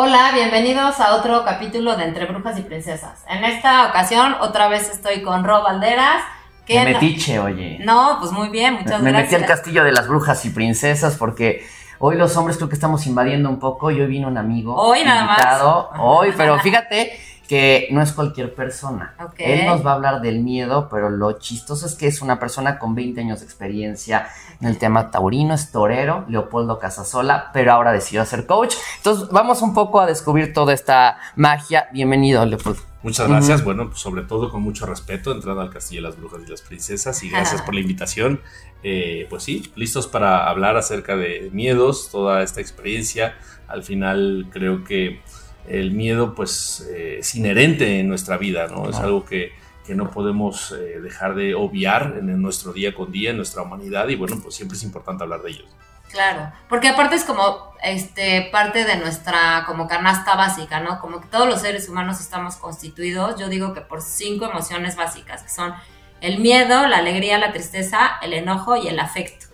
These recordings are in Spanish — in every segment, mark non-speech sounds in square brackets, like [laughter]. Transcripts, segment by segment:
Hola, bienvenidos a otro capítulo de Entre Brujas y Princesas. En esta ocasión, otra vez estoy con Rob Valderas. Que me metiche, oye. No, pues muy bien, muchas me, gracias. Me metí al castillo de las brujas y princesas porque hoy los hombres creo que estamos invadiendo un poco y hoy vino un amigo. Hoy nada invitado, Hoy, pero fíjate que no es cualquier persona. Él nos va a hablar del miedo, pero lo chistoso es que es una persona con 20 años de experiencia en el tema taurino, es torero, Leopoldo Casasola, pero ahora decidió ser coach. Entonces vamos un poco a descubrir toda esta magia. Bienvenido, Leopoldo. Muchas gracias, bueno, pues sobre todo con mucho respeto, entrando al Castillo de las Brujas y las Princesas y gracias por la invitación. Eh, pues sí, listos para hablar acerca de miedos, toda esta experiencia. Al final creo que el miedo pues eh, es inherente en nuestra vida, ¿no? Es algo que, no podemos eh, dejar de obviar en, nuestro día con día, en nuestra humanidad y bueno, pues siempre es importante hablar de ellos. Claro, porque aparte es como este parte de nuestra como canasta básica, ¿no? Como que todos los seres humanos estamos constituidos, yo digo que por cinco emociones básicas, que son el miedo, la alegría, la tristeza, el enojo y el afecto.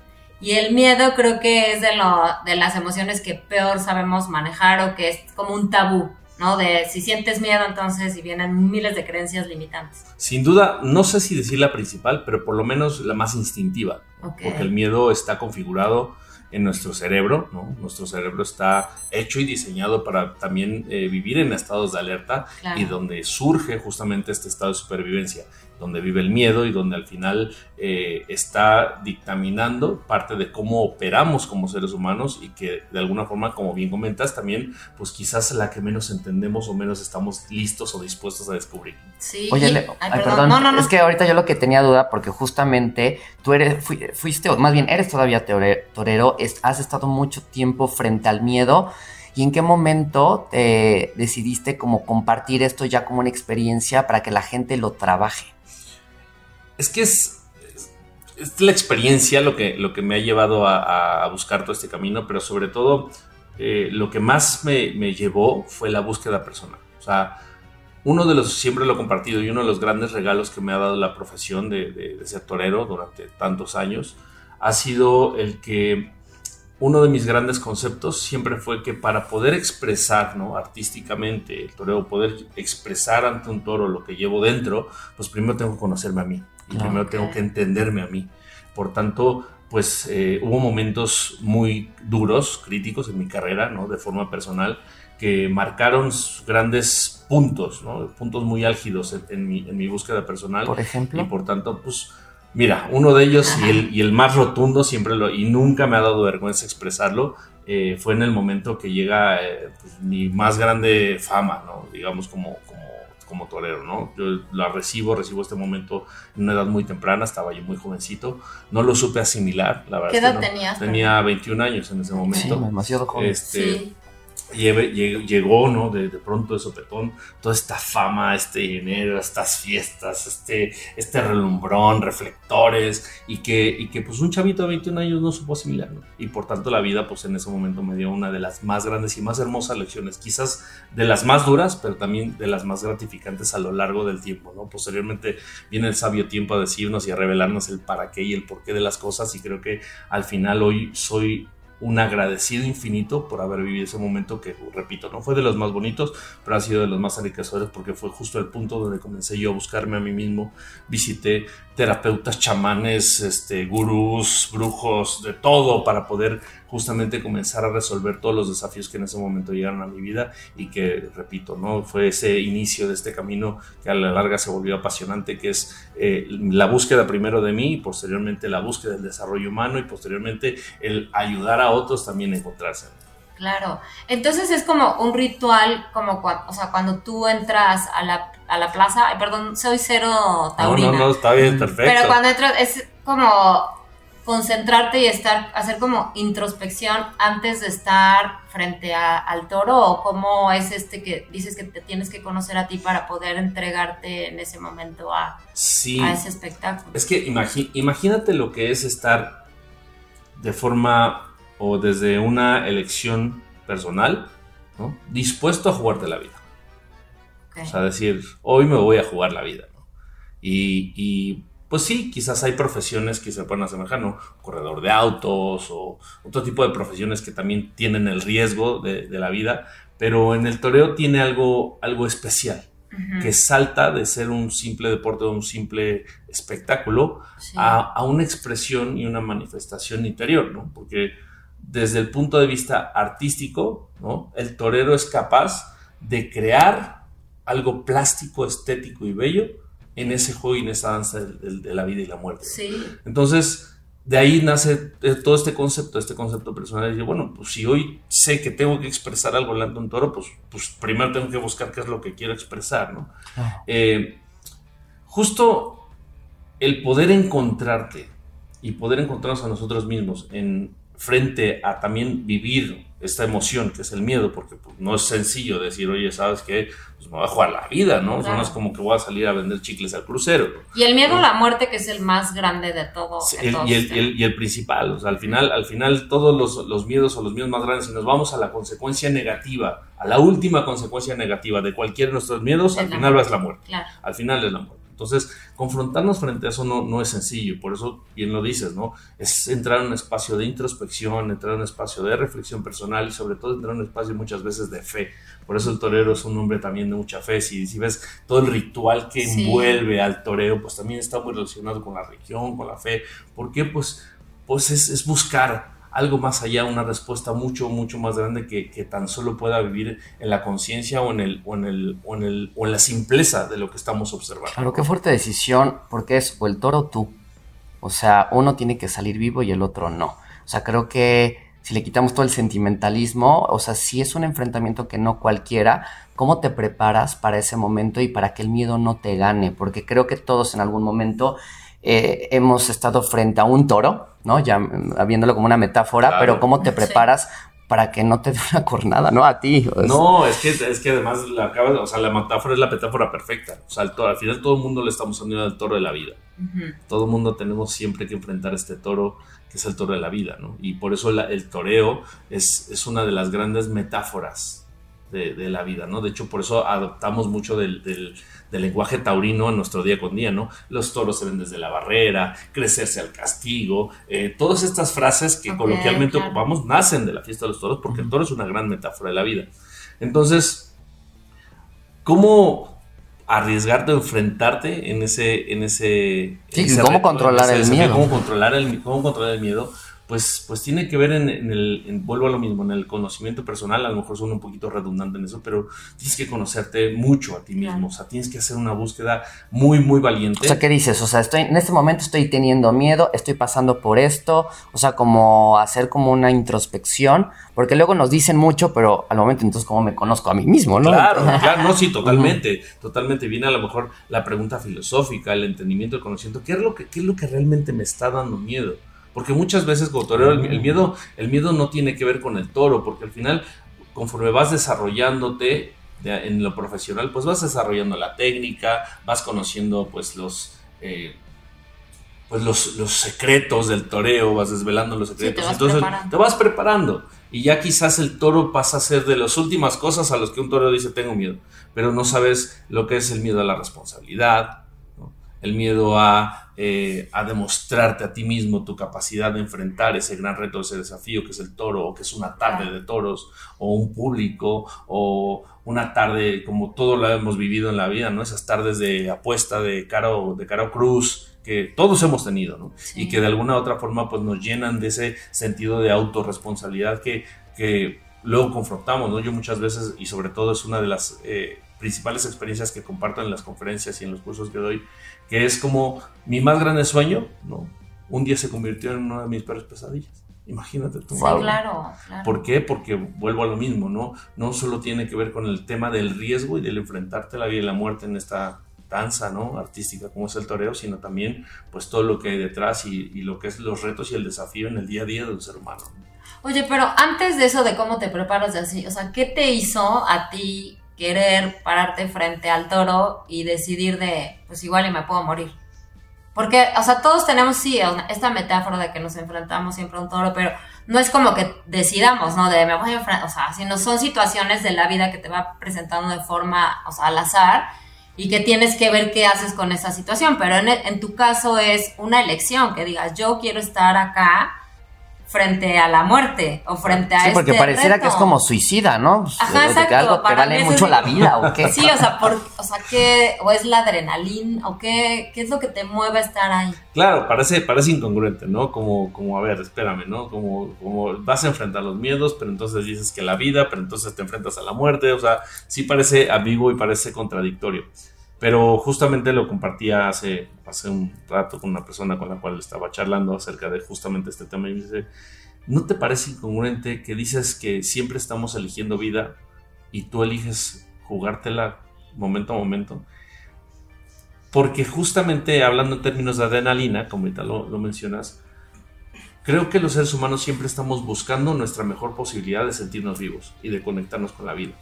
Y el miedo creo que es de, lo, de las emociones que peor sabemos manejar o que es como un tabú, ¿no? De si sientes miedo entonces y vienen miles de creencias limitantes. Sin duda, no sé si decir la principal, pero por lo menos la más instintiva. Porque el miedo está configurado en nuestro cerebro, ¿no? Nuestro cerebro está hecho y diseñado para también eh, vivir en estados de alerta y donde surge justamente este estado de supervivencia donde vive el miedo y donde al final eh, está dictaminando parte de cómo operamos como seres humanos y que de alguna forma, como bien comentas, también pues quizás la que menos entendemos o menos estamos listos o dispuestos a descubrir. Sí. Oye, perdón, No, no, es que ahorita yo lo que tenía duda porque justamente tú eres, fuiste, más bien eres todavía torero, has estado mucho tiempo frente al miedo. ¿Y en qué momento te decidiste como compartir esto ya como una experiencia para que la gente lo trabaje? Es que es, es, la experiencia lo que, lo que me ha llevado a, buscar todo este camino, pero sobre todo eh, lo que más me, llevó fue la búsqueda personal. O sea, uno de los, siempre lo he compartido, y uno de los grandes regalos que me ha dado la profesión de, de ser torero durante tantos años, ha sido el que uno de mis grandes conceptos siempre fue que para poder expresar ¿no? artísticamente el torero, poder expresar ante un toro lo que llevo dentro, pues primero tengo que conocerme a mí y primero tengo que entenderme a mí. Por tanto, pues eh, hubo momentos muy duros, críticos en mi carrera, ¿no? De forma personal, que marcaron grandes puntos, ¿no? Puntos muy álgidos en, mi, en mi, búsqueda personal. Por ejemplo. Y por tanto, pues, mira, uno de ellos y el, y el, más rotundo siempre lo, y nunca me ha dado vergüenza expresarlo, eh, fue en el momento que llega eh, pues, mi más grande fama, ¿no? Digamos, como, como torero, ¿no? Yo la recibo, recibo este momento en una edad muy temprana, estaba yo muy jovencito, no lo supe asimilar, la verdad. ¿Qué edad tenías? Tenía 21 años en ese momento. Sí, demasiado joven. Este, sí llegó, ¿no? De, pronto de sopetón, toda esta fama, este dinero, estas fiestas, este, este relumbrón, reflectores, y que, y que pues un chavito de 21 años no supo asimilar, ¿no? Y por tanto la vida pues en ese momento me dio una de las más grandes y más hermosas lecciones, quizás de las más duras, pero también de las más gratificantes a lo largo del tiempo, ¿no? Posteriormente viene el sabio tiempo a decirnos y a revelarnos el para qué y el porqué de las cosas, y creo que al final hoy soy un agradecido infinito por haber vivido ese momento que, repito, no fue de los más bonitos, pero ha sido de los más enriquecedores porque fue justo el punto donde comencé yo a buscarme a mí mismo. Visité terapeutas, chamanes, este, gurús, brujos, de todo para poder justamente comenzar a resolver todos los desafíos que en ese momento llegaron a mi vida y que, repito, ¿no? fue ese inicio de este camino que a la larga se volvió apasionante, que es eh, la búsqueda primero de mí y posteriormente la búsqueda del desarrollo humano y posteriormente el ayudar a otros también a encontrarse. Claro, entonces es como un ritual, como cuando, o sea, cuando tú entras a la, a la plaza, perdón, soy cero taurina. No, no, no, está bien, perfecto. Pero cuando entras es como concentrarte y estar, hacer como introspección antes de estar frente al toro o cómo es este que dices que te tienes que conocer a ti para poder entregarte en ese momento a, a ese espectáculo. Es que imagínate lo que es estar de forma o desde una elección personal, ¿no? dispuesto a jugarte la vida. O sea, decir, hoy me voy a jugar la vida. Y, pues sí, quizás hay profesiones que se pueden asemejar, ¿no? Corredor de autos o otro tipo de profesiones que también tienen el riesgo de, la vida, pero en el toreo tiene algo, algo especial, que salta de ser un simple deporte o un simple espectáculo a, una expresión y una manifestación interior, ¿no? Porque desde el punto de vista artístico, ¿no? El torero es capaz de crear algo plástico, estético y bello en ese juego y en esa danza de, la vida y la muerte. Sí. Entonces, de ahí nace todo este concepto, este concepto personal. Y bueno, pues si hoy sé que tengo que expresar algo delante de un toro, pues, pues primero tengo que buscar qué es lo que quiero expresar, ¿no? Eh, justo el poder encontrarte y poder encontrarnos a nosotros mismos en frente a también vivir esta emoción que es el miedo, porque pues, no es sencillo decir, oye, ¿sabes qué? Pues me voy a jugar la vida, ¿no? no es como que voy a salir a vender chicles al crucero. Y el miedo a la muerte, que es el más grande de todo. y, el, y, el, principal, o sea, al final, al final todos los, los, miedos o los miedos más grandes, si nos vamos a la consecuencia negativa, a la última consecuencia negativa de cualquiera de nuestros miedos, al final es la muerte. Al final es la muerte. Entonces, confrontarnos frente a eso no, no es sencillo, por eso bien lo dices, ¿no? Es entrar en un espacio de introspección, entrar en un espacio de reflexión personal y sobre todo entrar en un espacio muchas veces de fe. Por eso el torero es un hombre también de mucha fe. Si, si ves todo el ritual que envuelve al toreo, pues también está muy relacionado con la religión, con la fe. ¿Por qué? Pues, pues es, es buscar algo más allá, una respuesta mucho, mucho más grande que, tan solo pueda vivir en la conciencia o, en el, o, en o, o la simpleza de lo que estamos observando. Claro, qué fuerte decisión, porque es o el toro tú. O sea, uno tiene que salir vivo y el otro no. O sea, creo que si le quitamos todo el sentimentalismo, o sea, si es un enfrentamiento que no cualquiera, ¿cómo te preparas para ese momento y para que el miedo no te gane? Porque creo que todos en algún momento eh, hemos estado frente a un toro, ¿no? Ya mm, viéndolo como una metáfora, pero ¿cómo te preparas para que no te dé una cornada, ¿no? A ti. No, es que, es que además la, o sea, la metáfora es la metáfora perfecta. O sea, al final todo el mundo le estamos uniendo al toro de la vida. Todo el mundo tenemos siempre que enfrentar este toro que es el toro de la vida, ¿no? Y por eso el toreo es, es una de las grandes metáforas de, la vida, ¿no? De hecho, por eso adoptamos mucho del, del, lenguaje taurino en nuestro día con día, ¿no? Los toros se ven desde la barrera, crecerse al castigo, eh, todas estas frases que coloquialmente ocupamos nacen de la fiesta de los toros porque el toro es una gran metáfora de la vida. Entonces, ¿cómo arriesgarte o enfrentarte en ese... En ese, ¿cómo controlar el miedo? Cómo controlar el, cómo controlar el miedo pues, pues tiene que ver en, el, vuelvo a lo mismo, en el conocimiento personal, a lo mejor suena un poquito redundante en eso, pero tienes que conocerte mucho a ti mismo, o sea, tienes que hacer una búsqueda muy, muy valiente. O sea, ¿qué dices? O sea, estoy, en este momento estoy teniendo miedo, estoy pasando por esto, o sea, como hacer como una introspección, porque luego nos dicen mucho, pero al momento entonces, ¿cómo me conozco a mí mismo, no? Claro, [laughs] claro, no, sí, totalmente, totalmente. Viene a lo mejor la pregunta filosófica, el entendimiento, el conocimiento, ¿qué es lo que, qué es lo que realmente me está dando miedo? Porque muchas veces como torero el, miedo, el miedo no tiene que ver con el toro, porque al final, conforme vas desarrollándote en lo profesional, pues vas desarrollando la técnica, vas conociendo pues los... Eh, pues los, secretos del toreo, vas desvelando los secretos, entonces te vas preparando. Y ya quizás el toro pasa a ser de las últimas cosas a los que un toro dice tengo miedo, pero no sabes lo que es el miedo a la responsabilidad, el miedo a, eh, a, demostrarte a ti mismo tu capacidad de enfrentar ese gran reto, ese desafío que es el toro, o que es una tarde de toros, o un público, o una tarde como todo lo hemos vivido en la vida, ¿no? Esas tardes de apuesta de Caro, de Caro Cruz, que todos hemos tenido, ¿no? Y que de alguna u otra forma pues nos llenan de ese sentido de autorresponsabilidad que, que luego confrontamos, ¿no? Yo muchas veces, y sobre todo es una de las eh, principales experiencias que comparto en las conferencias y en los cursos que doy, que es como mi más grande sueño, ¿no? Un día se convirtió en una de mis peores pesadillas. Imagínate tú. Sí, claro, ¿Por qué? Porque vuelvo a lo mismo, ¿no? No solo tiene que ver con el tema del riesgo y del enfrentarte a la vida y la muerte en esta danza, ¿no? Artística como es el toreo, sino también pues todo lo que hay detrás y, y lo que es los retos y el desafío en el día a día del ser humano. Oye, pero antes de eso de cómo te preparas de así, o sea, ¿qué te hizo a ti querer pararte frente al toro y decidir de, pues igual y me puedo morir. Porque, o sea, todos tenemos, sí, esta metáfora de que nos enfrentamos siempre a un toro, pero no es como que decidamos, ¿no? De me voy a enfrentar, o sea, sino son situaciones de la vida que te va presentando de forma, o sea, al azar. y que tienes que ver qué haces con esa situación, pero en, en tu caso es una elección, que digas, yo quiero estar acá frente a la muerte o frente a sí, porque este pareciera que es como suicida, ¿no? Pues, Ajá, exacto. Que algo te vale mucho la [laughs] vida o qué. Sí, o sea, por, o sea, ¿qué, o es la adrenalina o qué, qué es lo que te mueve a estar ahí? Claro, parece, parece incongruente, ¿no? Como, como, a ver, espérame, ¿no? Como, como vas a enfrentar los miedos, pero entonces dices que la vida, pero entonces te enfrentas a la muerte, o sea, sí parece ambiguo y parece contradictorio. Pero justamente lo compartía hace, hace un rato con una persona con la cual estaba charlando acerca de justamente este tema y me dice, ¿no te parece incongruente que dices que siempre estamos eligiendo vida y tú eliges jugártela momento a momento? Porque justamente hablando en términos de adrenalina, como ahorita lo, lo mencionas, creo que los seres humanos siempre estamos buscando nuestra mejor posibilidad de sentirnos vivos y de conectarnos con la vida.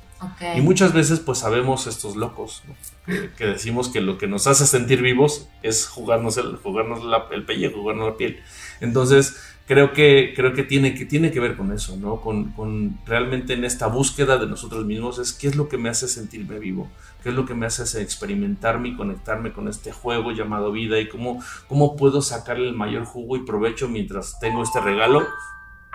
Y muchas veces pues sabemos estos locos que, decimos que lo que nos hace sentir vivos es jugarnos el, jugarnos el pellejo, jugarnos la piel. Entonces creo que, creo que, tiene, que tiene que ver con eso, ¿no? Con, con, realmente en esta búsqueda de nosotros mismos es qué es lo que me hace sentirme vivo, qué es lo que me hace experimentarme y conectarme con este juego llamado vida y cómo, cómo puedo sacarle el mayor jugo y provecho mientras tengo este regalo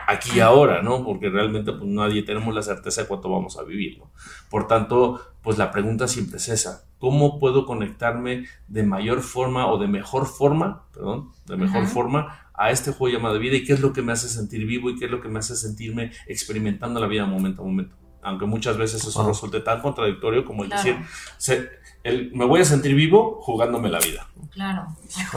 aquí y ahora, ¿no? Porque realmente pues nadie tenemos la certeza de cuánto vamos a vivir, ¿no? Por tanto, pues la pregunta siempre es esa, ¿cómo puedo conectarme de mayor forma o de mejor forma, perdón, de mejor forma a este juego llamado vida y qué es lo que me hace sentir vivo y qué es lo que me hace sentirme experimentando la vida momento a momento? Aunque muchas veces eso resulte tan contradictorio como el decir, me voy a sentir vivo jugándome la vida. Claro.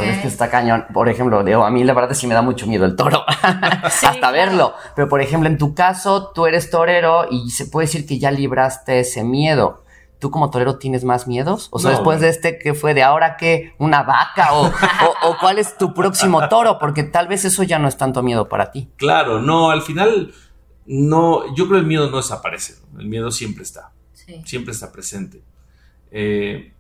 es que está cañón. Por ejemplo, digo, a mí la verdad sí me da mucho miedo el toro. [laughs] Hasta verlo. Pero por ejemplo, en tu caso, tú eres torero y se puede decir que ya libraste ese miedo. ¿Tú como torero tienes más miedos? O sea, después de este, ¿qué fue? ¿De ahora qué? ¿Una vaca? O, o, cuál es tu próximo toro? Porque tal vez eso ya no es tanto miedo para ti. Claro, no, al final, no, yo creo que el miedo no desaparece. El miedo siempre está. Siempre está presente. Eh,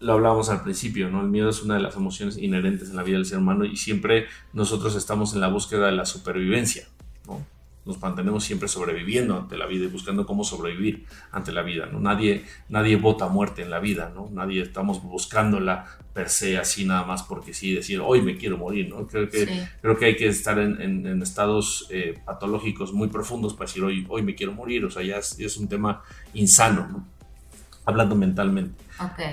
lo hablábamos al principio, ¿no? El miedo es una de las emociones inherentes en la vida del ser humano y siempre nosotros estamos en la búsqueda de la supervivencia, ¿no? Nos mantenemos siempre sobreviviendo ante la vida y buscando cómo sobrevivir ante la vida, ¿no? Nadie, nadie vota muerte en la vida, ¿no? Nadie estamos buscándola per se así nada más porque sí, decir, hoy me quiero morir, ¿no? Creo que, creo que hay que estar en, estados eh, patológicos muy profundos para decir, hoy, hoy me quiero morir, o sea, ya es, ya es un tema insano, ¿no? hablando mentalmente.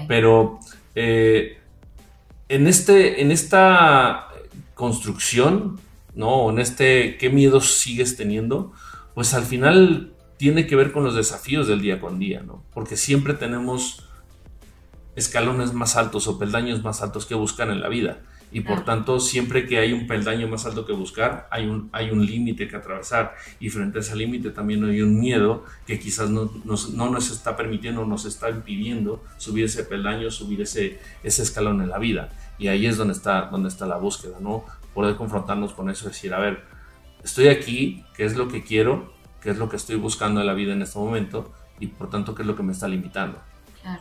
Pero eh, en, este, en esta construcción, ¿no? En este qué miedos sigues teniendo, pues al final tiene que ver con los desafíos del día con día, ¿no? Porque siempre tenemos escalones más altos o peldaños más altos que buscar en la vida y por tanto siempre que hay un peldaño más alto que buscar, hay un, hay un límite que atravesar y frente a ese límite también hay un miedo que quizás no nos, no nos está permitiendo, nos está impidiendo subir ese peldaño, subir ese, ese escalón en la vida. Y ahí es donde está, donde está la búsqueda, ¿no? Poder confrontarnos con eso, decir, a ver, estoy aquí, ¿qué es lo que quiero? ¿Qué es lo que estoy buscando en la vida en este momento? Y por tanto, ¿qué es lo que me está limitando?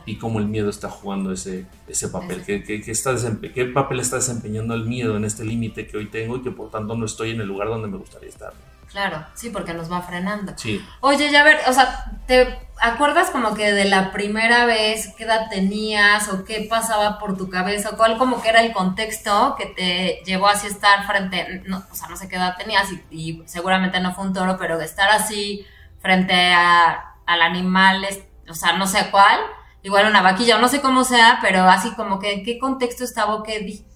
y cómo el miedo está jugando ese, ese papel, ¿Qué, qué, está qué papel está desempeñando el miedo en este límite que hoy tengo y que por tanto no estoy en el lugar donde me gustaría estar. Claro, sí, porque nos va frenando. Sí. Oye, ya ver, o sea, ¿te acuerdas como que de la primera vez qué edad tenías o qué pasaba por tu cabeza o cuál como que era el contexto que te llevó así a estar frente, no, o sea, no sé qué edad tenías y, seguramente no fue un toro, pero de estar así frente a, al animal, o sea, no sé cuál, igual una vaquilla, o no sé cómo sea, pero así como que en qué contexto estaba o qué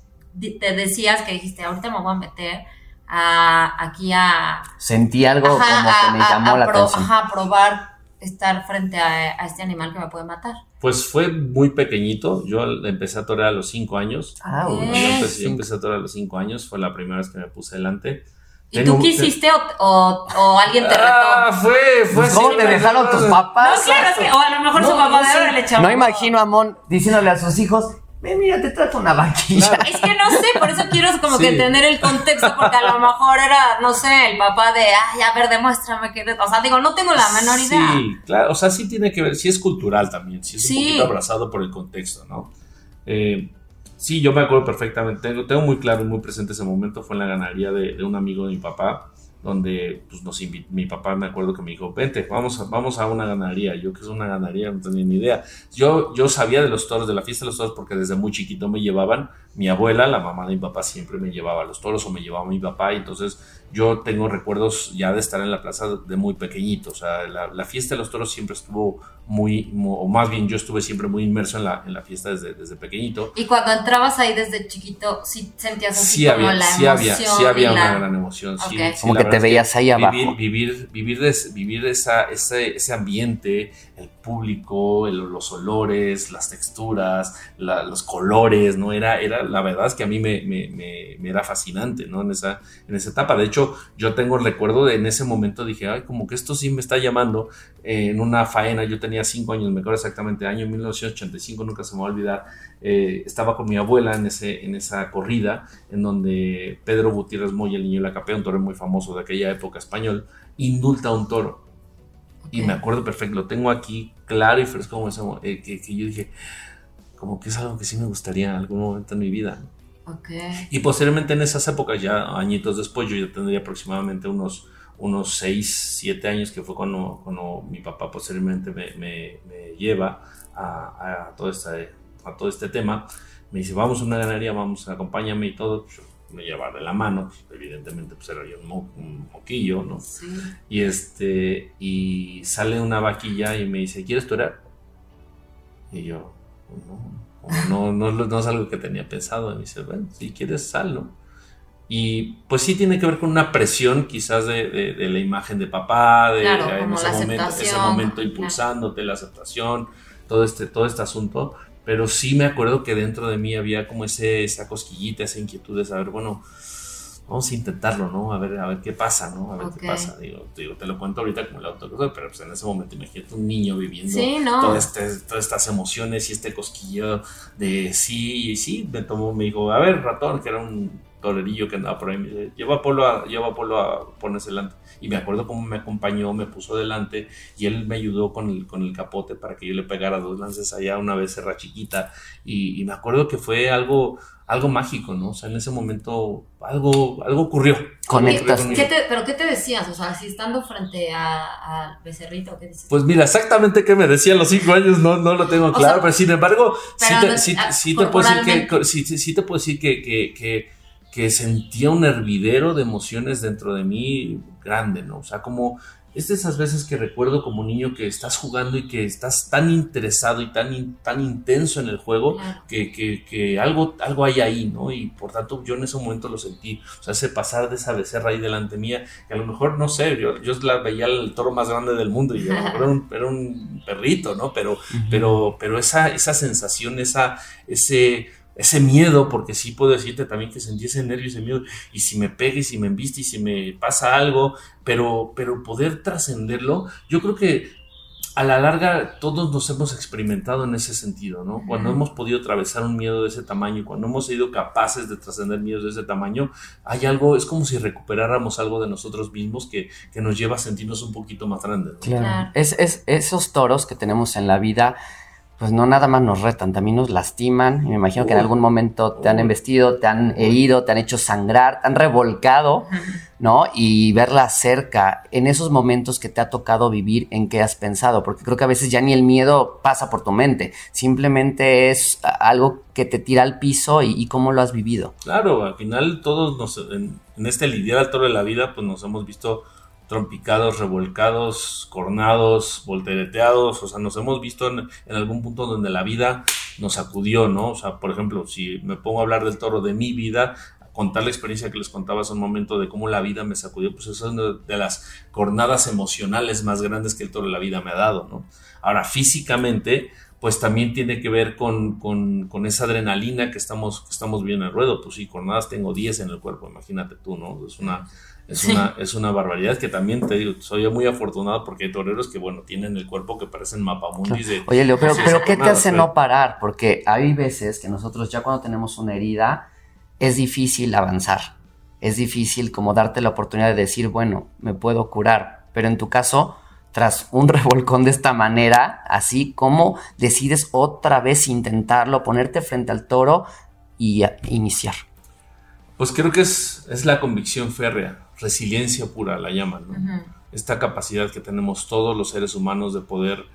te decías que dijiste, ahorita me voy a meter a, aquí a... Sentí algo como que me llamó la atención. Ajá, probar estar frente a, este animal que me puede matar. Pues fue muy pequeñito, yo empecé a torear a los cinco años. Ah, yo empecé, yo empecé a torear a los cinco años, fue la primera vez que me puse delante. ¿Y tú quisiste o, o, alguien te retó? Ah, fue, fue ¿Cómo te dejaron tus papás? No, claro, es que, o a lo mejor su papá no le echó. No imagino a Mon diciéndole a sus hijos, ven, mira, te trajo una vaquilla. Es que no sé, por eso quiero como que entender el contexto, porque a lo mejor era, no sé, el papá de, ay, a ver, demuéstrame que... O sea, digo, no tengo la menor idea. Sí, claro, o sea, sí tiene que ver, sí es cultural también, sí es un poquito abrazado por el contexto, ¿no? Eh, Sí, yo me acuerdo perfectamente. Tengo, tengo muy claro y muy presente ese momento. Fue en la ganadería de, un amigo de mi papá. Donde pues, nos mi papá me acuerdo que me dijo, vente, vamos a, vamos a una ganadería. Yo que es una ganadería, no tenía ni idea. Yo, yo sabía de los toros, de la fiesta de los toros, porque desde muy chiquito me llevaban. Mi abuela, la mamá de mi papá, siempre me llevaba a los toros o me llevaba mi papá. Y entonces yo tengo recuerdos ya de estar en la plaza de muy pequeñito. O sea, la, fiesta de los toros siempre estuvo muy, o más bien yo estuve siempre muy inmerso en la, en la fiesta desde, desde pequeño. Y cuando entrabas ahí desde chiquito, sí sentías así sí como había, la sí Había, sí había una gran emoción. Sí, como que te veías ahí abajo. Vivir, vivir, vivir, esa, ese, ese ambiente, el público, los olores, las texturas, los colores, ¿no? Era, era, la verdad es que a mí me, me, me, era fascinante, ¿no? En esa, en esa etapa. De hecho, yo tengo el recuerdo de en ese momento dije, ay, como que esto sí me está llamando. Eh, en una faena, yo tenía cinco años, me acuerdo exactamente, año 1985, nunca se me va a olvidar. Eh, estaba con mi abuela en, ese, en esa corrida, en donde Pedro Gutiérrez Moya, el niño de la capea, un toro muy famoso de aquella época español, indulta a un toro. Y me acuerdo perfecto, lo tengo aquí claro y fresco como ese, eh, que, que, yo dije, como que es algo que sí me gustaría en algún momento en mi vida. Y posteriormente en esas épocas, ya añitos después, yo ya tendría aproximadamente unos, unos 6, 7 años, que fue cuando, cuando mi papá posteriormente me, me, me lleva a, a, todo este, a todo este tema. Me dice, vamos a una ganadería, vamos, acompáñame y todo. Yo me lleva de la mano, pues, evidentemente pues era yo un, moquillo, ¿no? Sí. Y este, y sale una vaquilla y me dice, ¿quieres torear? Y yo, no, no, no, no, es algo que tenía pensado. Y me dice, bueno, si quieres, sallo. Y pues sí tiene que ver con una presión quizás de, de, la imagen de papá, de, en ese momento, ese momento impulsándote, la aceptación, todo este, todo este asunto pero sí me acuerdo que dentro de mí había como ese, esa cosquillita, esa inquietud de saber, bueno, vamos a intentarlo, ¿no? A ver, a ver qué pasa, ¿no? A ver qué pasa. Digo, te lo cuento ahorita como la autocosa, pero pues en ese momento imagínate un niño viviendo este, todas estas emociones y este cosquillo de sí y sí. Me tomó, me dijo, a ver, ratón, que era un torerillo que andaba por ahí, me dice, lleva a Polo a, lleva a, Polo a ponerse delante y me acuerdo cómo me acompañó, me puso delante y él me ayudó con el, con el capote para que yo le pegara dos lances allá una vez cerra chiquita y, me acuerdo que fue algo algo mágico, ¿no? O sea, en ese momento algo, algo ocurrió. Conectas. ¿Pero qué te decías? O sea, si estando frente al becerrito, ¿qué dices? Pues mira, exactamente qué me decía a los cinco años, no, no lo tengo claro, pero sin embargo, sí, te, puedo decir que, sí, te puedo decir que, que que sentía un hervidero de emociones dentro de mí grande, ¿no? O sea, como es de esas veces que recuerdo como niño que estás jugando y que estás tan interesado y tan, tan intenso en el juego que, que, algo, algo hay ahí, ¿no? Y por tanto yo en ese momento lo sentí, o sea, ese pasar de esa becerra ahí delante mía, que a lo mejor, no sé, yo, yo la veía el toro más grande del mundo y [laughs] era un, era un perrito, ¿no? Pero, pero, pero esa, esa sensación, esa, ese ese miedo, porque sí puedo decirte también que sentí ese nervio, ese miedo, y si me pega y si me embiste y si me pasa algo, pero, pero poder trascenderlo, yo creo que a la larga todos nos hemos experimentado en ese sentido, ¿no? Cuando hemos podido atravesar un miedo de ese tamaño, cuando hemos sido capaces de trascender miedos de ese tamaño, hay algo, es como si recuperáramos algo de nosotros mismos que, que nos lleva a sentirnos un poquito más grandes. Claro. Es, es, esos toros que tenemos en la vida pues no nada más nos retan, también nos lastiman. Y me imagino que en algún momento te han embestido, te han herido, te han hecho sangrar, te han revolcado, [laughs] ¿no? Y verla cerca, en esos momentos que te ha tocado vivir, ¿en qué has pensado? Porque creo que a veces ya ni el miedo pasa por tu mente, simplemente es algo que te tira al piso y, cómo lo has vivido. Claro, al final todos nos, en, en este lidiar al toro de la vida, pues nos hemos visto trompicados, revolcados, cornados, voltereteados, o sea, nos hemos visto en, algún punto donde la vida nos sacudió, ¿no? O sea, por ejemplo, si me pongo a hablar del toro de mi vida, contar la experiencia que les contaba hace un momento de cómo la vida me sacudió, pues es una de las cornadas emocionales más grandes que el toro de la vida me ha dado, ¿no? Ahora, físicamente, pues también tiene que ver con, con, con esa adrenalina que estamos, que estamos viendo en el ruedo. Pues sí, cornadas tengo 10 en el cuerpo, imagínate tú, ¿no? Es una, es, una, es una barbaridad que también te digo, soy muy afortunado porque hay toreros que, bueno, tienen el cuerpo que parecen mapamundis de... Oye, Leo, pero, pero ¿qué te hace no parar? Porque hay veces que nosotros ya cuando tenemos una herida es difícil avanzar. Es difícil como darte la oportunidad de decir, bueno, me puedo curar. Pero en tu caso, tras un [laughs] revolcón de esta manera, así como decides otra vez intentarlo, ponerte frente al toro y iniciar. Pues creo que es, es la convicción férrea resiliencia pura, la llaman, ¿no? Esta capacidad que tenemos todos los seres humanos de poder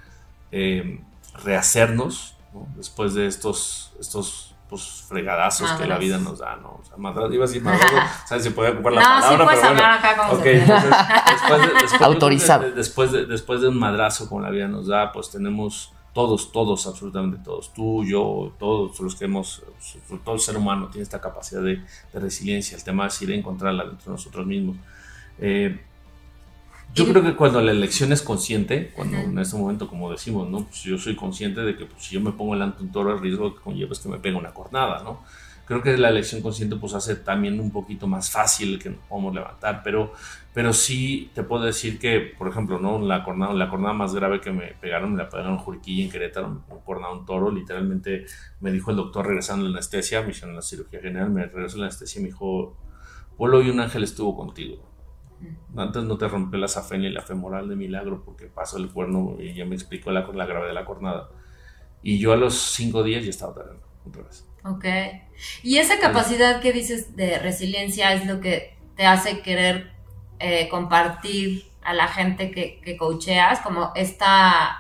eh, rehacernos después de estos, estos pues, fregadazos que la vida nos da, ¿no? O sea, madrazo, iba a decir madrazo, ¿sabes si podía ocupar la no, palabra? Sí puedes hablar acá como okay, entonces, después de, después, Autorizado. después, de, después de un madrazo como la vida nos da, pues tenemos todos, todos, absolutamente todos, tú, yo, todos los que hemos, todo el ser humano tiene esta capacidad de, de resiliencia, el tema es ir a encontrarla dentro de nosotros mismos. Eh, yo creo que cuando la elección es consciente, cuando en este momento, como decimos, ¿no? Pues yo soy consciente de que pues, si yo me pongo delante un toro, el riesgo que conlleva es que me pegue una cornada, ¿no? Creo que la elección consciente pues hace también un poquito más fácil que nos podamos levantar, pero, pero sí te puedo decir que, por ejemplo, ¿no? La cornada, la cornada más grave que me pegaron, me la pegaron en Juriquilla, en Querétaro, un cornado un toro, literalmente me dijo el doctor regresando a la anestesia, me hicieron la cirugía general, me regresó a la anestesia y me dijo, Polo y un ángel estuvo contigo antes no te rompió la safenia y la femoral de milagro porque pasó el cuerno y ya me explicó la, la gravedad de la cornada. Y yo a los cinco días ya estaba otra vez. Ok. Y esa capacidad que dices de resiliencia es lo que te hace querer eh, compartir a la gente que, que coacheas, como esta,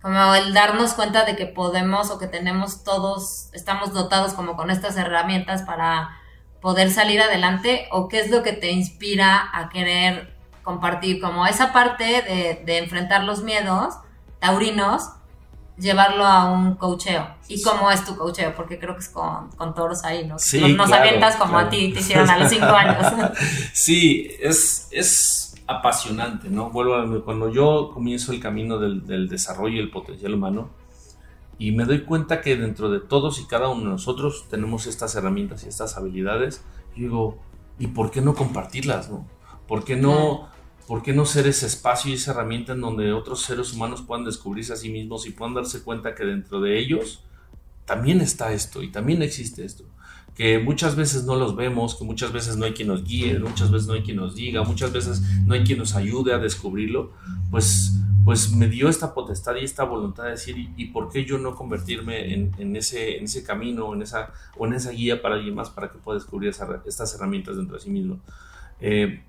como el darnos cuenta de que podemos o que tenemos todos, estamos dotados como con estas herramientas para poder salir adelante o qué es lo que te inspira a querer compartir como esa parte de, enfrentar los miedos taurinos, llevarlo a un cocheo. ¿Y cómo es tu cocheo? Porque creo que es con, toros ahí, ¿no? Sí, nos, avientas como a ti te hicieron a los cinco [laughs] años. sí, es, es apasionante, ¿no? Vuelvo a, cuando yo comienzo el camino del, del desarrollo y el potencial humano, y me doy cuenta que dentro de todos y cada uno de nosotros tenemos estas herramientas y estas habilidades. Y digo, ¿y por qué no compartirlas? No? ¿Por, qué no, ¿Por qué no ser ese espacio y esa herramienta en donde otros seres humanos puedan descubrirse a sí mismos y puedan darse cuenta que dentro de ellos también está esto y también existe esto? que muchas veces no los vemos, que muchas veces no hay quien nos guíe, muchas veces no hay quien nos diga, muchas veces no hay quien nos ayude a descubrirlo, pues pues me dio esta potestad y esta voluntad de decir, ¿y, por qué yo no convertirme en, ese, camino en esa, o en esa guía para alguien más para que pueda descubrir estas herramientas dentro de sí mismo? Eh,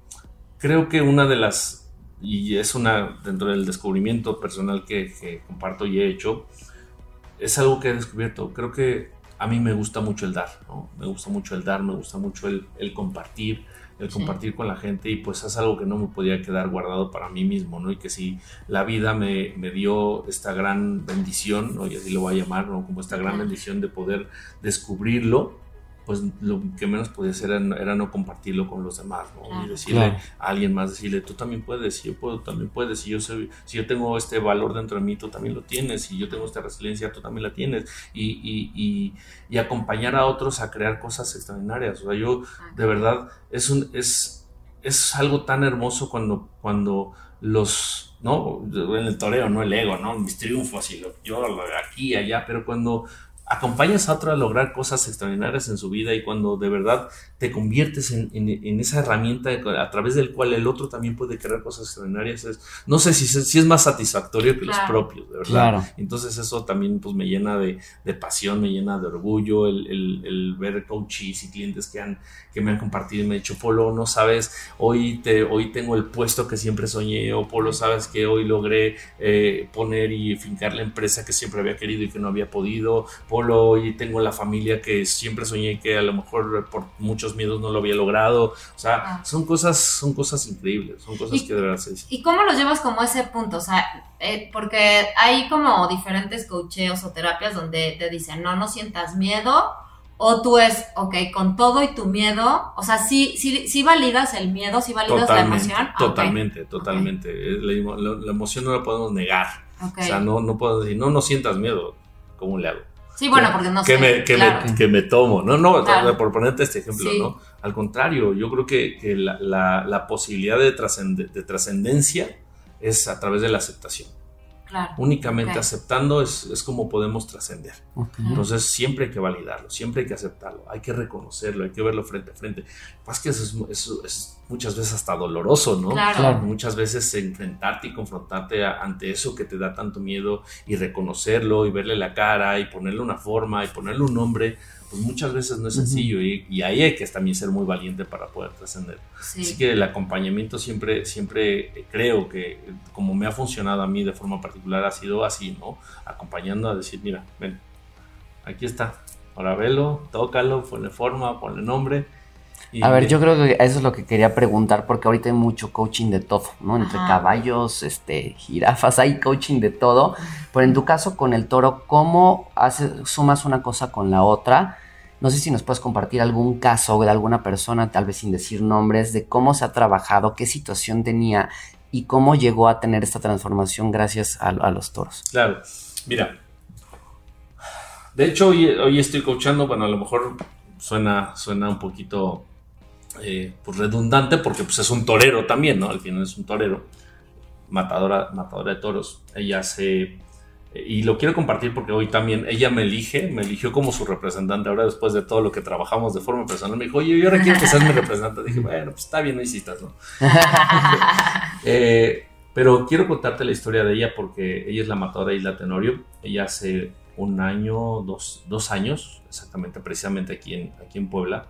creo que una de las, y es una dentro del descubrimiento personal que, comparto y he hecho, es algo que he descubierto. Creo que a mí me gusta mucho el dar, ¿no? Me gusta mucho el dar, me gusta mucho el, el compartir, el compartir con la gente y pues es algo que no me podía quedar guardado para mí mismo, ¿no? Y que si la vida me, me dio esta gran bendición, ¿no? Y así lo voy a llamar, ¿no? Como esta gran bendición de poder descubrirlo, pues lo que menos podía hacer era, no compartirlo con los demás, ¿no? y decirle a alguien más, decirle, tú también puedes, yo puedo, también puedes, si yo, soy, si yo tengo este valor dentro de mí, tú también lo tienes, si yo tengo esta resiliencia, tú también la tienes, y, y, y, y acompañar a otros a crear cosas extraordinarias, o sea, yo de verdad, es, un, es, es algo tan hermoso cuando, cuando los, ¿no? En el toreo, no el ego, ¿no? Mis triunfos y lo, yo aquí y allá, pero cuando acompañas a otro a lograr cosas extraordinarias en su vida y cuando de verdad te conviertes en, en, esa herramienta a través del cual el otro también puede crear cosas extraordinarias, es, no sé si, si, es más satisfactorio que los propios, de verdad. Entonces eso también pues me llena de, de pasión, me llena de orgullo el, el, el, ver coaches y clientes que, han, que me han compartido y me han dicho, Polo, no sabes, hoy, te, hoy tengo el puesto que siempre soñé, o Polo, sabes que hoy logré eh, poner y fincar la empresa que siempre había querido y que no había podido, y tengo la familia que siempre soñé que a lo mejor por muchos miedos no lo había logrado. O sea, ah. son cosas, son cosas increíbles, son cosas que de verdad se ¿Y cómo los llevas como a ese punto? O sea, eh, porque hay como diferentes coacheos o terapias donde te dicen, no, no sientas miedo. O tú es, ok, con todo y tu miedo, o sea, sí, sí, sí validas el miedo, sí validas la emoción. Ah, totalmente, totalmente. La, emoción no la podemos negar. O sea, no, no puedo decir, no, no sientas miedo. ¿Cómo le hago? Sí, bueno, porque no que sé. Me, que, me, que me tomo, no, no, por ponerte este ejemplo, ¿no? Al contrario, yo creo que, que la, la, la, posibilidad de, de trascendencia es a través de la aceptación. Únicamente aceptando es, es, como podemos trascender. Entonces siempre hay que validarlo, siempre hay que aceptarlo, hay que reconocerlo, hay que verlo frente a frente. Más que eso es, es, muchas veces hasta doloroso, ¿no? Muchas veces enfrentarte y confrontarte ante eso que te da tanto miedo y reconocerlo y verle la cara y ponerle una forma y ponerle un nombre, pues muchas veces no es sencillo y, ahí hay que también ser muy valiente para poder trascender. Así que el acompañamiento siempre, siempre creo que como me ha funcionado a mí de forma particular ha sido así, ¿no? Acompañando a decir, mira, ven, aquí está, ahora velo, tócalo, ponle forma, ponle nombre a ver, yo creo que eso es lo que quería preguntar, porque ahorita hay mucho coaching de todo, ¿no? Entre caballos, este, jirafas, hay coaching de todo. Pero en tu caso con el toro, ¿cómo haces, sumas una cosa con la otra? No sé si nos puedes compartir algún caso de alguna persona, tal vez sin decir nombres, de cómo se ha trabajado, qué situación tenía y cómo llegó a tener esta transformación gracias a, los toros. Claro, mira. De hecho, hoy, hoy estoy coachando, bueno, a lo mejor suena, suena un poquito eh, pues redundante porque pues es un torero también, ¿no? Al final es un torero, matadora, matadora de toros. Ella se... Eh, y lo quiero compartir porque hoy también ella me elige, me eligió como su representante. Ahora, después de todo lo que trabajamos de forma personal, me dijo, oye, yo ahora quiero que seas mi representante. Dije, bueno, pues está bien, no hiciste, ¿no? [laughs] Eh, pero quiero contarte la historia de ella porque ella es la matadora Isla Tenorio. Ella hace un año, dos, dos años, exactamente, precisamente aquí en, aquí en Puebla,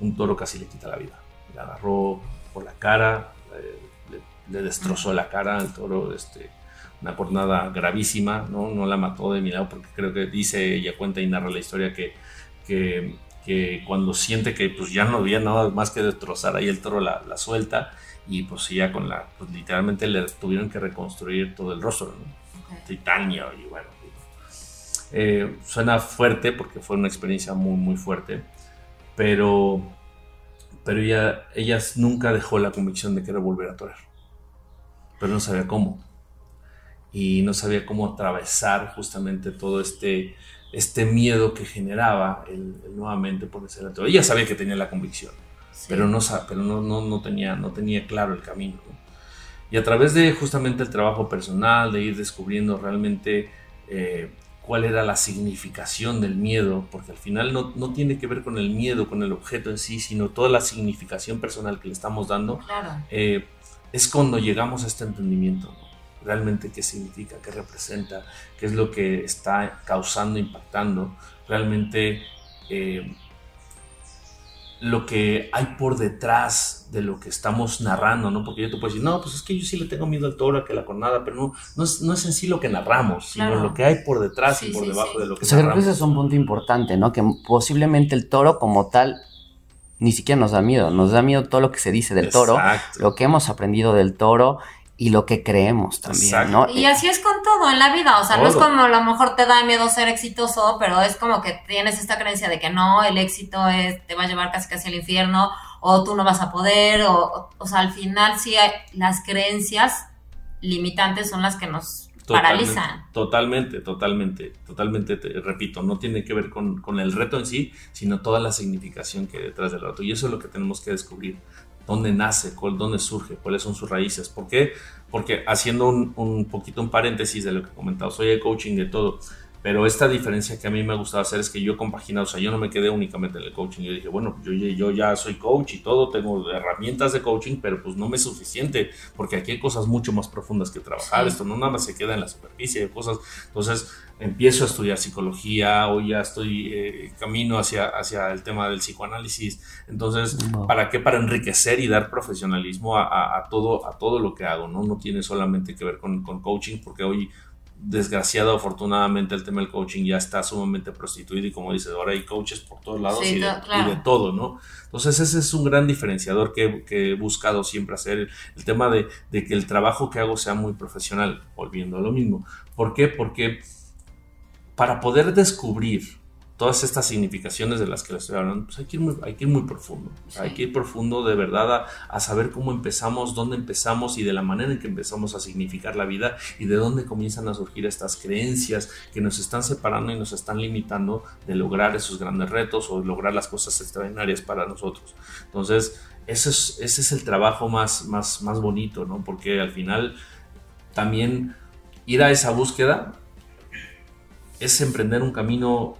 un toro casi le quita la vida. Le agarró por la cara, le, destrozó la cara al toro, este, una cornada gravísima, ¿no? no la mató de mi lado porque creo que dice, ella cuenta y narra la historia que, que, cuando siente que pues ya no había nada más que destrozar, ahí el toro la, suelta y pues ya con la, pues literalmente le tuvieron que reconstruir todo el rostro, ¿no? titanio y bueno. Eh, suena fuerte porque fue una experiencia muy muy fuerte pero, pero ella, ella nunca dejó la convicción de querer volver a torear, pero no sabía cómo. Y no sabía cómo atravesar justamente todo este, este miedo que generaba el, nuevamente ponerse la Ella sabía que tenía la convicción, pero, no, pero no, no, no, tenía, no tenía claro el camino. Y a través de justamente el trabajo personal, de ir descubriendo realmente eh, cuál era la significación del miedo, porque al final no, tiene que ver con el miedo, con el objeto en sí, sino toda la significación personal que le estamos dando, eh, es cuando llegamos a este entendimiento, realmente qué significa, qué representa, qué es lo que está causando, impactando, realmente eh, lo que hay por detrás de lo que estamos narrando, ¿no? Porque yo te puedo decir, no, pues es que yo sí le tengo miedo al toro, que la cornada, pero no, no, es, no es en sí lo que narramos, sino lo que hay por detrás y por debajo de lo que o sea, Creo que ese es un punto importante, ¿no? Que posiblemente el toro como tal ni siquiera nos da miedo, nos da miedo todo lo que se dice del toro, lo que hemos aprendido del toro y lo que creemos también, ¿no? Y así es con todo en la vida, o sea, no es como a lo mejor te da miedo ser exitoso, pero es como que tienes esta creencia de que no, el éxito es, te va a llevar casi casi al infierno, o tú no vas a poder, o, o, sea, al final sí hay, las creencias limitantes son las que nos paralizan. Totalmente, totalmente, totalmente, te repito, no tiene que ver con, con el reto en sí, sino toda la significación que hay detrás del reto, y eso es lo que tenemos que descubrir dónde nace, dónde surge, cuáles son sus raíces. ¿Por qué? Porque haciendo un, un poquito un paréntesis de lo que he comentado, soy el coaching de todo. Pero esta diferencia que a mí me ha gustado hacer es que yo compaginado, o sea, yo no me quedé únicamente en el coaching. Yo dije, bueno, yo, yo ya soy coach y todo, tengo herramientas de coaching, pero pues no me es suficiente, porque aquí hay cosas mucho más profundas que trabajar. Esto no nada más se queda en la superficie de cosas. Entonces, empiezo a estudiar psicología, o ya estoy eh, camino hacia, hacia el tema del psicoanálisis. Entonces, ¿para qué? Para enriquecer y dar profesionalismo a, todo, a todo lo que hago, ¿no? No tiene solamente que ver con, con coaching, porque hoy desgraciado, afortunadamente, el tema del coaching ya está sumamente prostituido y como dices, ahora hay coaches por todos lados y, de, todo, ¿no? Entonces ese es un gran diferenciador que, he buscado siempre hacer, el tema de, de, que el trabajo que hago sea muy profesional, volviendo a lo mismo. ¿Por qué? Porque para poder descubrir todas estas significaciones de las que les estoy hablando, pues hay que ir muy, hay que ir muy profundo. Hay que ir profundo de verdad a, saber cómo empezamos, dónde empezamos y de la manera en que empezamos a significar la vida y de dónde comienzan a surgir estas creencias que nos están separando y nos están limitando de lograr esos grandes retos o lograr las cosas extraordinarias para nosotros. Entonces, ese es, ese es el trabajo más, más, más bonito, ¿no? Porque al final también ir a esa búsqueda es emprender un camino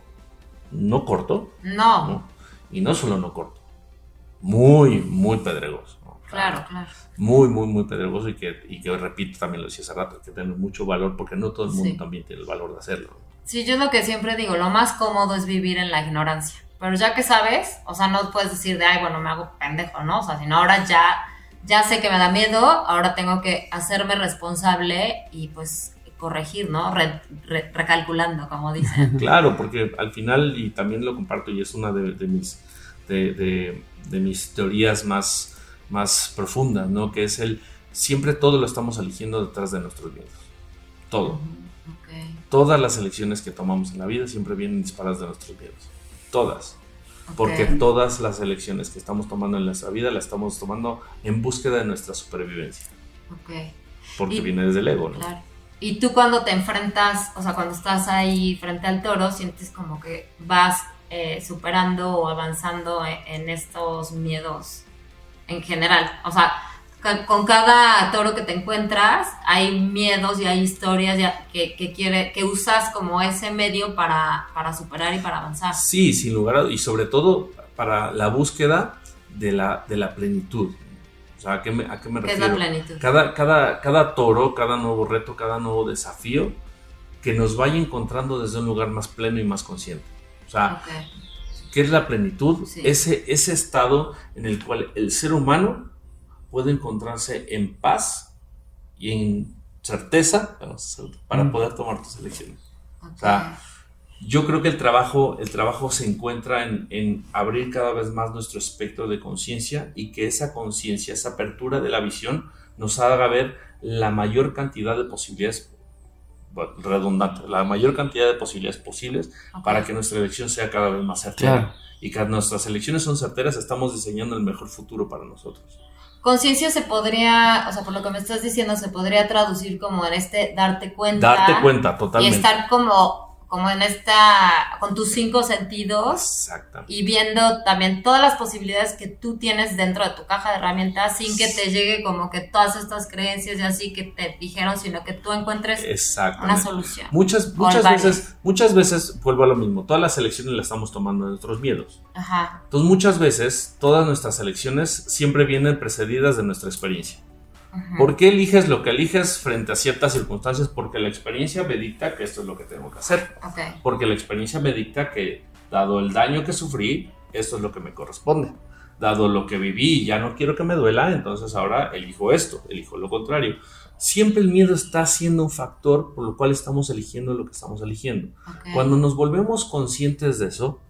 no corto. No. Y no solo no corto, muy, muy pedregoso. Claro, claro. Muy, muy, muy pedregoso y que, y que repito, también lo decía hace rato, que tiene mucho valor porque no todo el mundo también tiene el valor de hacerlo. Sí, yo es lo que siempre digo, lo más cómodo es vivir en la ignorancia. pero ya que sabes, o sea, no puedes decir de, ay, bueno, me hago pendejo, ¿no? O sea, sino ahora ya, ya sé que me da miedo, ahora tengo que hacerme responsable y pues corregir, ¿no? recalculando, como dicen. [laughs] Claro, porque al final, y también lo comparto, y es una de, mis, de, mis teorías más, más profundas, ¿no? Que es el, siempre todo lo estamos eligiendo detrás de nuestros miedos. Todo. Todas las elecciones que tomamos en la vida siempre vienen disparadas de nuestros miedos. Todas. Porque todas las elecciones que estamos tomando en nuestra vida las estamos tomando en búsqueda de nuestra supervivencia. Porque viene desde el ego, ¿no? Claro. Y tú cuando te enfrentas, o sea, cuando estás ahí frente al toro, sientes como que vas eh, superando o avanzando en, en, estos miedos en general. O sea, con cada toro que te encuentras hay miedos y hay historias que, que, quiere, que usas como ese medio para, para, superar y para avanzar. Sí, sin lugar a y sobre todo para la búsqueda de la, de la plenitud. O sea, ¿a qué me, a qué me refiero? es la plenitud? Cada, cada, cada toro, cada nuevo reto, cada nuevo desafío que nos vaya encontrando desde un lugar más pleno y más consciente. O sea, ¿qué es la plenitud? Ese, ese estado en el cual el ser humano puede encontrarse en paz y en certeza para mm. poder tomar tus elecciones. O sea, yo creo que el trabajo, el trabajo se encuentra en, abrir cada vez más nuestro espectro de conciencia y que esa conciencia, esa apertura de la visión nos haga ver la mayor cantidad de posibilidades redundante, la mayor cantidad de posibilidades posibles para que nuestra elección sea cada vez más certera. Y que nuestras elecciones son certeras, estamos diseñando el mejor futuro para nosotros. Conciencia se podría, o sea, por lo que me estás diciendo, se podría traducir como en este darte cuenta. Darte cuenta, totalmente. Y estar como como en esta, con tus cinco sentidos y viendo también todas las posibilidades que tú tienes dentro de tu caja de herramientas sin que te llegue como que todas estas creencias y así que te dijeron, sino que tú encuentres una solución. Muchas, muchas veces, muchas veces, vuelvo a lo mismo, todas las elecciones las estamos tomando de nuestros miedos. Ajá. Entonces muchas veces todas nuestras elecciones siempre vienen precedidas de nuestra experiencia. ¿Por qué eliges lo que eliges frente a ciertas circunstancias? Porque la experiencia me dicta que esto es lo que tengo que hacer. Porque la experiencia me dicta que, dado el daño que sufrí, esto es lo que me corresponde. Dado lo que viví y ya no quiero que me duela, entonces ahora elijo esto, elijo lo contrario. Siempre el miedo está siendo un factor por lo cual estamos eligiendo lo que estamos eligiendo. Cuando nos volvemos conscientes de eso,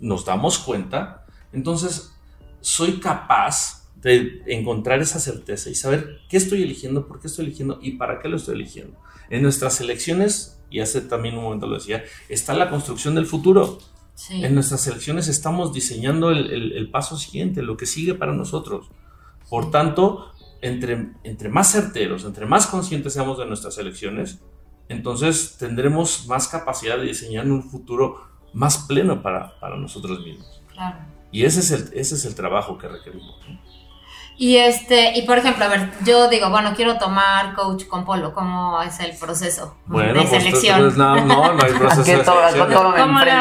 nos damos cuenta, entonces soy capaz encontrar esa certeza y saber qué estoy eligiendo, por qué estoy eligiendo y para qué lo estoy eligiendo. En nuestras elecciones, y hace también un momento lo decía, está la construcción del futuro. En nuestras elecciones estamos diseñando el, paso siguiente, lo que sigue para nosotros. Por tanto, entre, entre más certeros, entre más conscientes seamos de nuestras elecciones, entonces tendremos más capacidad de diseñar un futuro más pleno para, para nosotros mismos. Y ese es el, ese es el trabajo que requerimos. Y este, y por ejemplo, a ver, yo digo, bueno, quiero tomar coach con Polo, ¿cómo es el proceso bueno, de pues, selección? Pues, no, no, no hay [laughs] proceso de selección.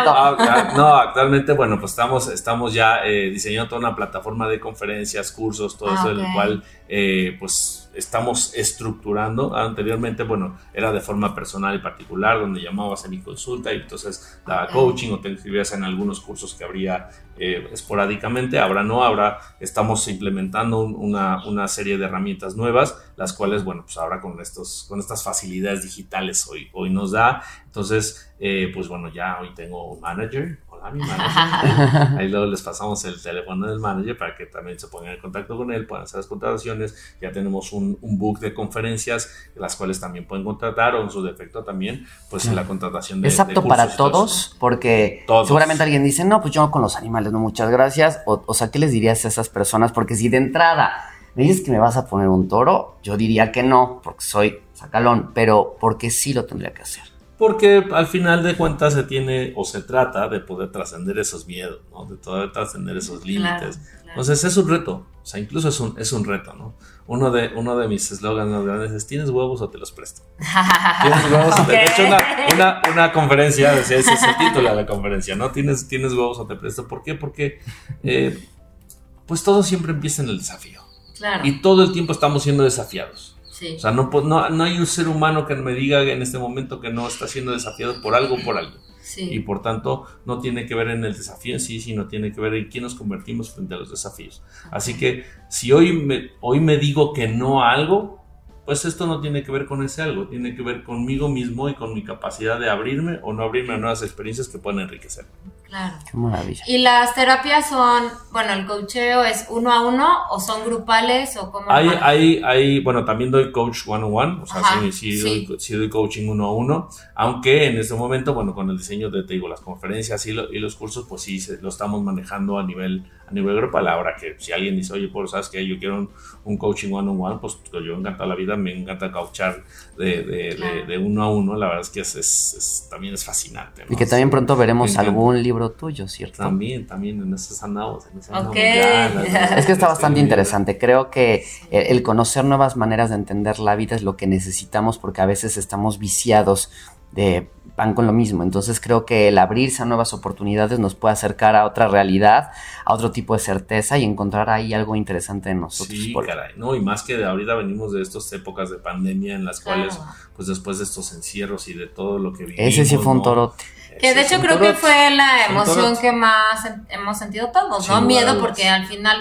Ah, no, actualmente, bueno, pues estamos, estamos ya eh, diseñando toda una plataforma de conferencias, cursos, todo ah, eso, el cual, eh, pues, estamos estructurando. Anteriormente, bueno, era de forma personal y particular, donde llamabas a mi consulta y entonces daba coaching o te inscribías en algunos cursos que habría eh, esporádicamente. Ahora no, ahora estamos implementando una, una, serie de herramientas nuevas, las cuales, bueno, pues ahora con, estos, con estas facilidades digitales hoy, hoy nos da. Entonces, eh, pues bueno, ya hoy tengo un manager, a mi manager. [laughs] Ahí luego les pasamos el teléfono del manager para que también se pongan en contacto con él, puedan hacer las contrataciones. Ya tenemos un, un book de conferencias, las cuales también pueden contratar o en su defecto también, pues en la contratación de. ¿Es apto para todos? Porque seguramente alguien dice, no, pues yo con los animales, no, muchas gracias. O, o sea, ¿qué les dirías a esas personas? Porque si de entrada me dices que me vas a poner un toro, yo diría que no, porque soy sacalón, pero porque sí lo tendría que hacer. Porque al final de cuentas se tiene o se trata de poder trascender esos miedos, ¿no? De poder trascender esos límites. Entonces es un reto, o sea, incluso es un, es un reto, ¿no? Uno de, uno de mis eslogans más grandes es, ¿tienes huevos o te los presto? [laughs] ¿Tienes huevos o te De hecho, una, una, conferencia, decía, ese es el [laughs] título de la conferencia, ¿no? ¿Tienes, tienes huevos o te presto? ¿Por qué? Porque, eh, pues todo siempre empieza en el desafío. Claro. Y todo el tiempo estamos siendo desafiados. O sea, no, no, no hay un ser humano que me diga en este momento que no está siendo desafiado por algo o por algo. Y por tanto, no tiene que ver en el desafío en sí, sino tiene que ver en quién nos convertimos frente a los desafíos. Así que si hoy me, hoy me digo que no a algo, pues esto no tiene que ver con ese algo, tiene que ver conmigo mismo y con mi capacidad de abrirme o no abrirme a nuevas experiencias que pueden enriquecer. Claro. Qué maravilla. ¿Y las terapias son, bueno, el coacheo es uno a uno o son grupales o cómo? Hay, hay, hay, bueno, también doy coach one on one, o sea, sí, sí, Doy, coaching uno a uno, aunque en este momento, bueno, con el diseño de, te digo, las conferencias y, y los cursos, pues sí, lo estamos manejando a nivel a nivel grupal. Ahora que si alguien dice, oye, por ¿sabes que Yo quiero un, coaching one on one, pues yo encanta la vida, me encanta coachar de, de, de, uno a uno. La verdad es que es, es, también es fascinante. Y que también pronto veremos algún libro tuyo, ¿cierto? También, también en ese andamos. En [laughs] es que está bastante interesante. Creo que el conocer nuevas maneras de entender la vida es lo que necesitamos porque a veces estamos viciados de van con lo mismo. Entonces creo que el abrirse a nuevas oportunidades nos puede acercar a otra realidad, a otro tipo de certeza y encontrar ahí algo interesante en nosotros. Sí, caray, no, y más que de ahorita venimos de estas épocas de pandemia en las cuales, pues después de estos encierros y de todo lo que vivimos. Ese sí fue un torote. Que de hecho creo que fue la emoción que más hemos sentido todos, ¿no? Miedo porque al final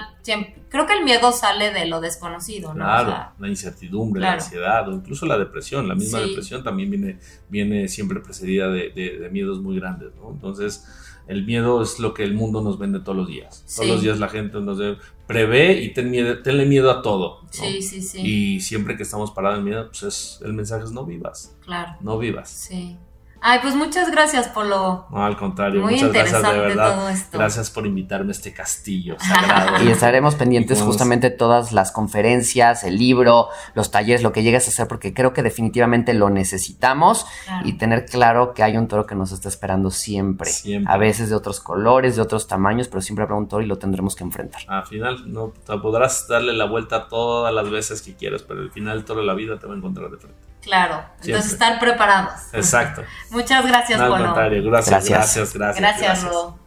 creo que el miedo sale de lo desconocido, ¿no? Claro, la incertidumbre, la ansiedad o incluso la depresión. La misma depresión también viene, viene siempre precedida de, miedos muy grandes, ¿no? Entonces, el miedo es lo que el mundo nos vende todos los días. Todos los días la gente nos prevé y ten miedo, tenle miedo a todo. Sí, sí, sí. Y siempre que estamos parados en miedo, pues es, el mensaje es no vivas. Claro. No vivas. Sí. Ay, pues muchas gracias, Polo. No, al contrario, muchas gracias de verdad. Gracias por invitarme a este castillo sagrado. [laughs] y estaremos pendientes justamente todas las conferencias, el libro, los talleres, lo que llegues a hacer, porque creo que definitivamente lo necesitamos y tener claro que hay un toro que nos está esperando siempre. siempre. A veces de otros colores, de otros tamaños, pero siempre habrá un toro y lo tendremos que enfrentar. Al final, no podrás darle la vuelta todas las veces que quieras, pero al final el toro de la vida te va a encontrar de frente. Claro, entonces estar preparados. Exacto. [laughs] Muchas gracias, no, Al contrario, gracias, gracias, gracias. Gracias, gracias.